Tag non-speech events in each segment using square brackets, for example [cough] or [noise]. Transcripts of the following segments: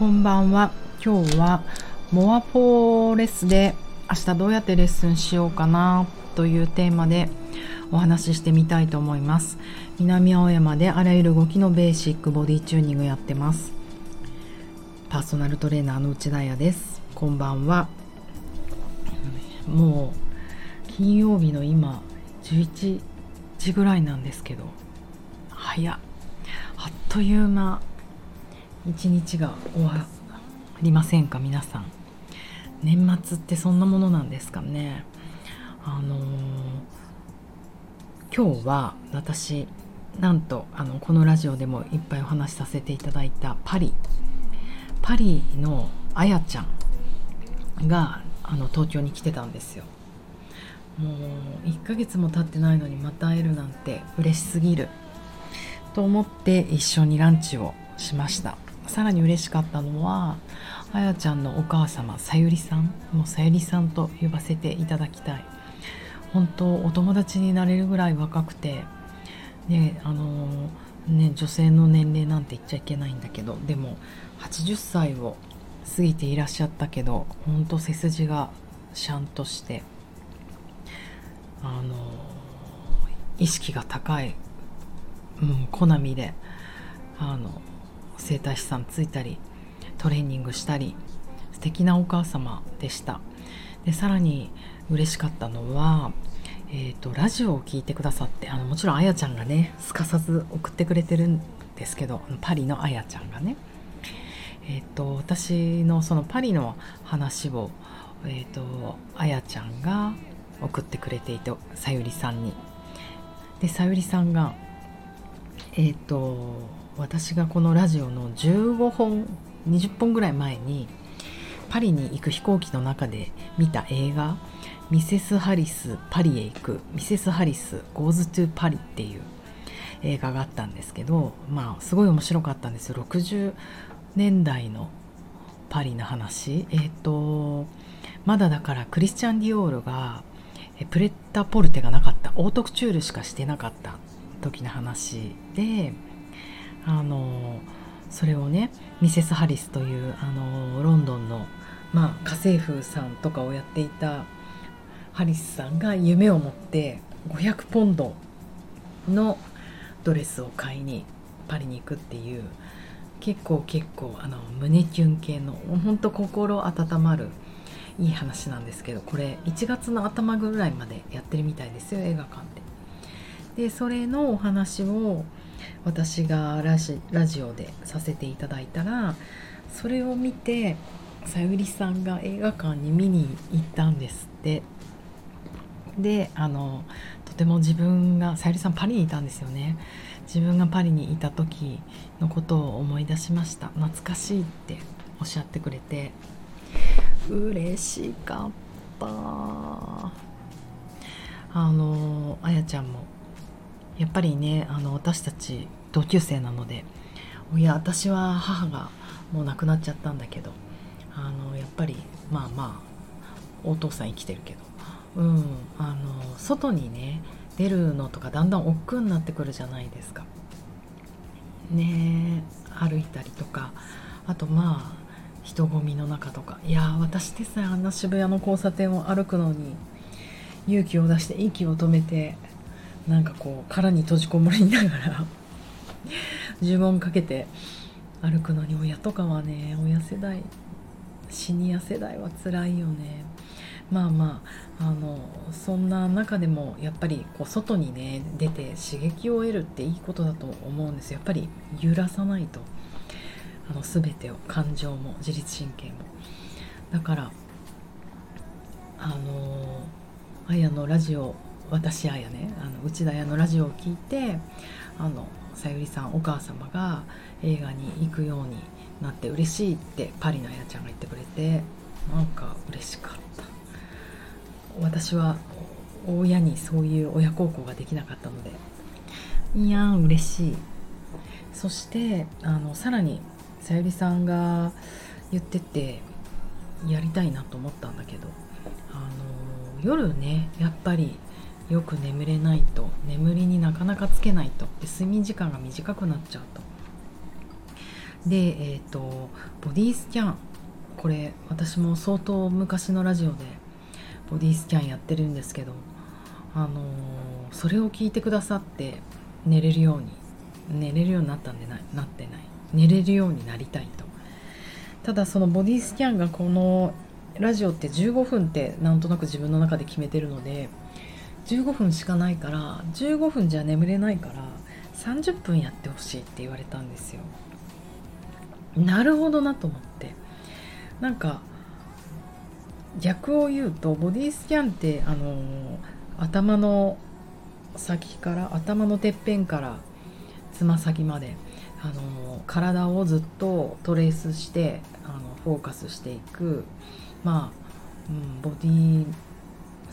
こんばんは。今日はモアポーレスで明日どうやってレッスンしようかなというテーマでお話ししてみたいと思います。南青山であらゆる動きのベーシックボディチューニングやってます。パーソナルトレーナーの内田彩です。こんばんは。もう金曜日の今11時ぐらいなんですけど早っ。あっという間。一日が終わりませんか皆さん。年末ってそんなものなんですかね。あのー、今日は私なんとあのこのラジオでもいっぱいお話しさせていただいたパリパリのあやちゃんがあの東京に来てたんですよ。もう1ヶ月も経ってないのにまた会えるなんて嬉しすぎる。と思って一緒にランチをしました。さらに嬉しかったのはあやちゃんのお母様さゆりさんもうさゆりさんと呼ばせていただきたい。本当お友達になれるぐらい若くてねあのね女性の年齢なんて言っちゃいけないんだけどでも80歳を過ぎていらっしゃったけど本当背筋がシャンとしてあの意識が高い、うん、好みであの整体師さんついたりトレーニングしたり素敵なお母様でした。でさらに嬉しかったのは、えーと、ラジオを聴いてくださってあのもちろんあやちゃんがねすかさず送ってくれてるんですけどパリのあやちゃんがね。えっ、ー、と私のそのパリの話をえっ、ー、とあやちゃんが送ってくれていてさゆりさんに。でさゆりさんがえっ、ー、と私がこのラジオの15本20本ぐらい前にパリに行く飛行機の中で見た映画「ミセス・ハリスパリへ行く」「ミセス・ハリス Goes to パリ」っていう映画があったんですけどまあすごい面白かったんですよ。60年代のパリの話。えっ、ー、とまだだからクリスチャン・ディオールがプレッタ・ポルテがなかったオートクチュールしかしてなかった時の話であのそれをねミセス・ハリスというあのロンドンの、まあ、家政婦さんとかをやっていたハリスさんが夢を持って500ポンドのドレスを買いにパリに行くっていう結構結構あの胸キュン系のほんと心温まるいい話なんですけどこれ1月の頭ぐらいまでやってるみたいですよ映画館で。でそれのお話を私がラジラジオでさせていただいたらそれを見てさゆりさんが映画館に見に行ったんですって。であのとても自分がさゆりさんパリにいたんですよね。自分がパリにいた時のことを思い出しました。懐かしいっておっしゃってくれて。嬉しかった。あのあやちゃんもやっぱりねあの私たち同級生なのでいや私は母がもう亡くなっちゃったんだけどあのやっぱりまあまあお父さん生きてるけどうんあの外にね出るのとかだんだん億劫になってくるじゃないですか。ね歩いたりとかあとまあ人混みの中とかいや私でさえあんな渋谷の交差点を歩くのに勇気を出して息を止めてなんかこう殻に閉じこもりながら呪文かけて歩くのに親とかはね親世代シニア世代は辛いよね。まあまああのそんな中でもやっぱりこう外にね出て刺激を得るっていいことだと思うんですやっぱり揺らさないと。あの全てを感情も自律神経も。だからあのあやのラジオ私あやねあの内田屋のラジオを聞いてあのさゆりさんお母様が映画に行くようになって嬉しいってパリのあやちゃんが言ってくれてなんか嬉しかった。私は親にそういう親孝行ができなかったのでいやー嬉しい。そしてあのさらにさゆりさんが言っててやりたいなと思ったんだけどあの夜ねやっぱりよく眠れないと。眠りになかなかつけないと。で睡眠時間が短くなっちゃうと。でえっ、ー、とボディスキャン。これ私も相当昔のラジオでボディスキャンやってるんですけどあのー、それを聞いてくださって寝れるように寝れるようになったんでないなってない。寝れるようになりたいと。ただそのボディスキャンがこのラジオって15分ってなんとなく自分の中で決めてるので15分しかないから15分じゃ眠れないから30分やってほしいって言われたんですよ。なるほどなと思って。なんか逆を言うとボディスキャンってあの頭の先から頭のてっぺんからつま先まであの体をずっとトレースしてあのフォーカスしていく。まあ、うん、ボディ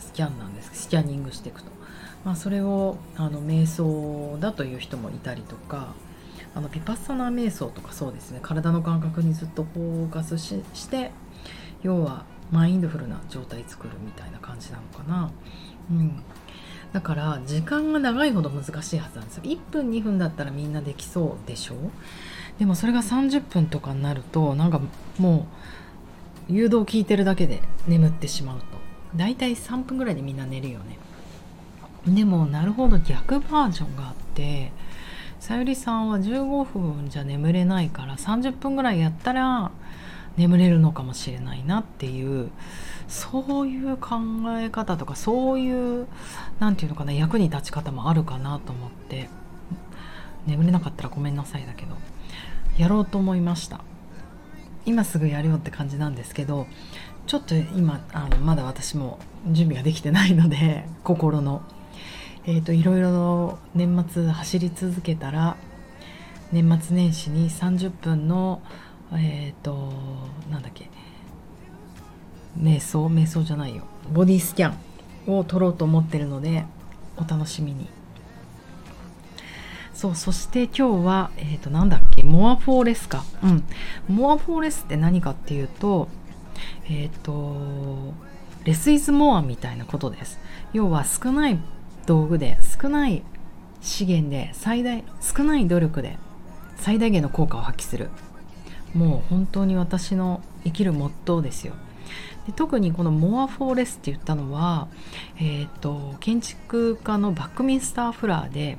スキャンなんですスキャニングしていくと、まあ、それをあの瞑想だという人もいたりとかあのピパッサナ瞑想とかそうですね。体の感覚にずっとフォーカスして要はマインドフルな状態作るみたいな感じなのかな。うん。だから時間が長いほど難しいはずなんですよ。1分2分だったらみんなできそうでしょ？でもそれが30分とかになるとなんかもう誘導を聞いてるだけで眠ってしまうと。大体3分ぐらいでみんな寝るよね。でもなるほど逆バージョンがあってさゆりさんは15分じゃ眠れないから30分ぐらいやったら眠れるのかもしれないなっていうそういう考え方とかそういう何て言うのかな役に立ち方もあるかなと思って眠れなかったらごめんなさいだけどやろうと思いました。今すぐやるよって感じなんですけどちょっと今あのまだ私も準備ができてないので [laughs] 心の。えーと、いろいろ年末走り続けたら年末年始に30分のえっ、ー、となんだっけ。瞑想？瞑想じゃないよ。ボディスキャンを撮ろうと思ってるのでお楽しみに。そうそして今日はえっ、ー、となんだっけ。モアフォーレスか。うん。モアフォーレスって何かっていうとえっ、ー、とレスイズモアみたいなことです。要は少ない道具で少ない資源で最大少ない努力で最大限の効果を発揮する。もう本当に私の生きるモットーですよ。で特にこのモアフォーレスって言ったのは、えーと、建築家のバックミンスター・フラーで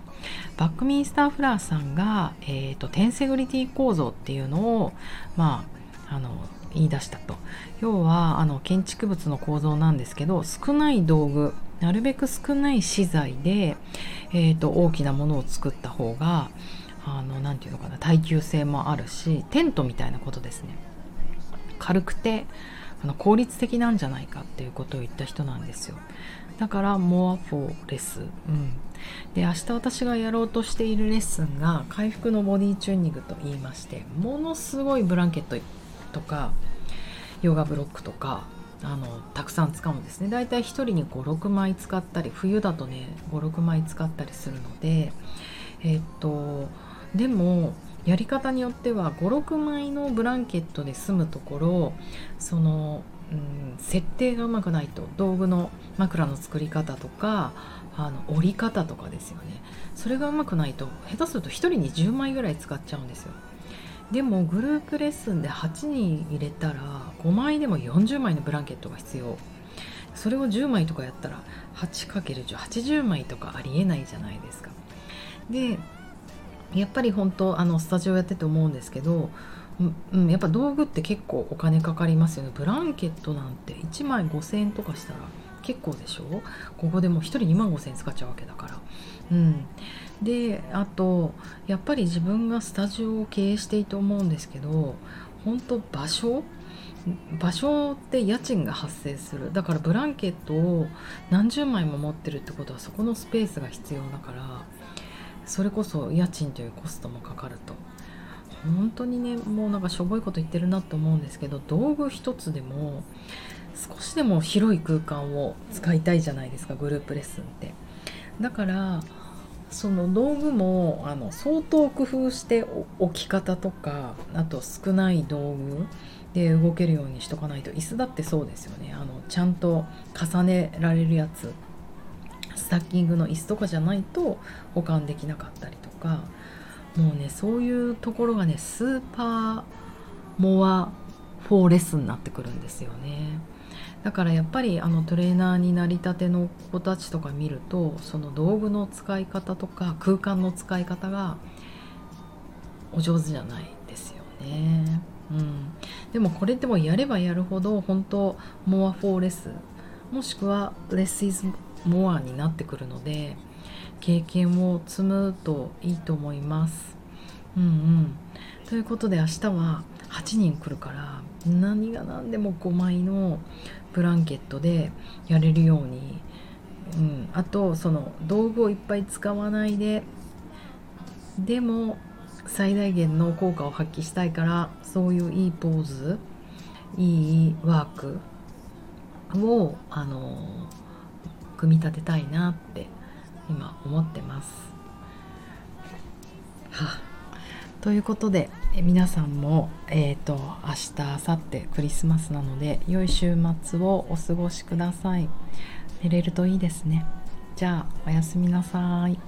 バックミンスター・フラーさんが、えーと、テンセグリティ構造っていうのをまああの言い出したと。要はあの建築物の構造なんですけど少ない道具なるべく少ない資材で、えーと、大きなものを作った方があのなて言うのかな耐久性もあるしテントみたいなことですね。軽くてあの効率的なんじゃないかっていうことを言った人なんですよ。だからモアフォーレス、うん、で明日私がやろうとしているレッスンが回復のボディチューニングと言いましてものすごいブランケットとかヨガブロックとかあのたくさん使うんですね。だいたい1人に56枚使ったり冬だとね56枚使ったりするのでえ、っとでもやり方によっては56枚のブランケットで済むところその、うん、設定がうまくないと道具の枕の作り方とかあの折り方とかですよね。それがうまくないと下手すると1人に10枚ぐらい使っちゃうんですよ。でもグループレッスンで8人入れたら5枚でも40枚のブランケットが必要。それを10枚とかやったら 8×1080 枚とかありえないじゃないですか。でやっぱり本当あのスタジオやってて思うんですけどうん、やっぱ道具って結構お金かかりますよね。ブランケットなんて1枚5000円とかしたら結構でしょ？ここでもう1人2万5000円使っちゃうわけだから。うん。であとやっぱり自分がスタジオを経営していいと思うんですけど本当場所場所って家賃が発生する。だからブランケットを何十枚も持ってるってことはそこのスペースが必要だからそれこそ家賃というコストもかかると。本当にねもうなんかしょぼいこと言ってるなと思うんですけど道具一つでも少しでも広い空間を使いたいじゃないですかグループレッスンって。だからその道具もあの相当工夫して置き方とかあと少ない道具で動けるようにしとかないと椅子だってそうですよね。あのちゃんと重ねられるやつスタッキングの椅子とかじゃないと保管できなかったりとか。もうねそういうところがねスーパーモアフォーレスになってくるんですよね。だからやっぱりあのトレーナーになりたての子たちとか見るとその道具の使い方とか空間の使い方がお上手じゃないですよね。うん、でもこれでもやればやるほど本当モアフォーレスもしくはレスイズモアになってくるので経験を積むといいと思います。うんうん、ということで明日は8人来るから何が何でも5枚のブランケットでやれるように、うん、あとその道具をいっぱい使わないででも最大限の効果を発揮したいからそういういいポーズいいワークをあの組み立てたいなって今思ってます。はということでえ皆さんも、えーと、と明日明後日クリスマスなので良い週末をお過ごしください。寝れるといいですね。じゃあおやすみなさい。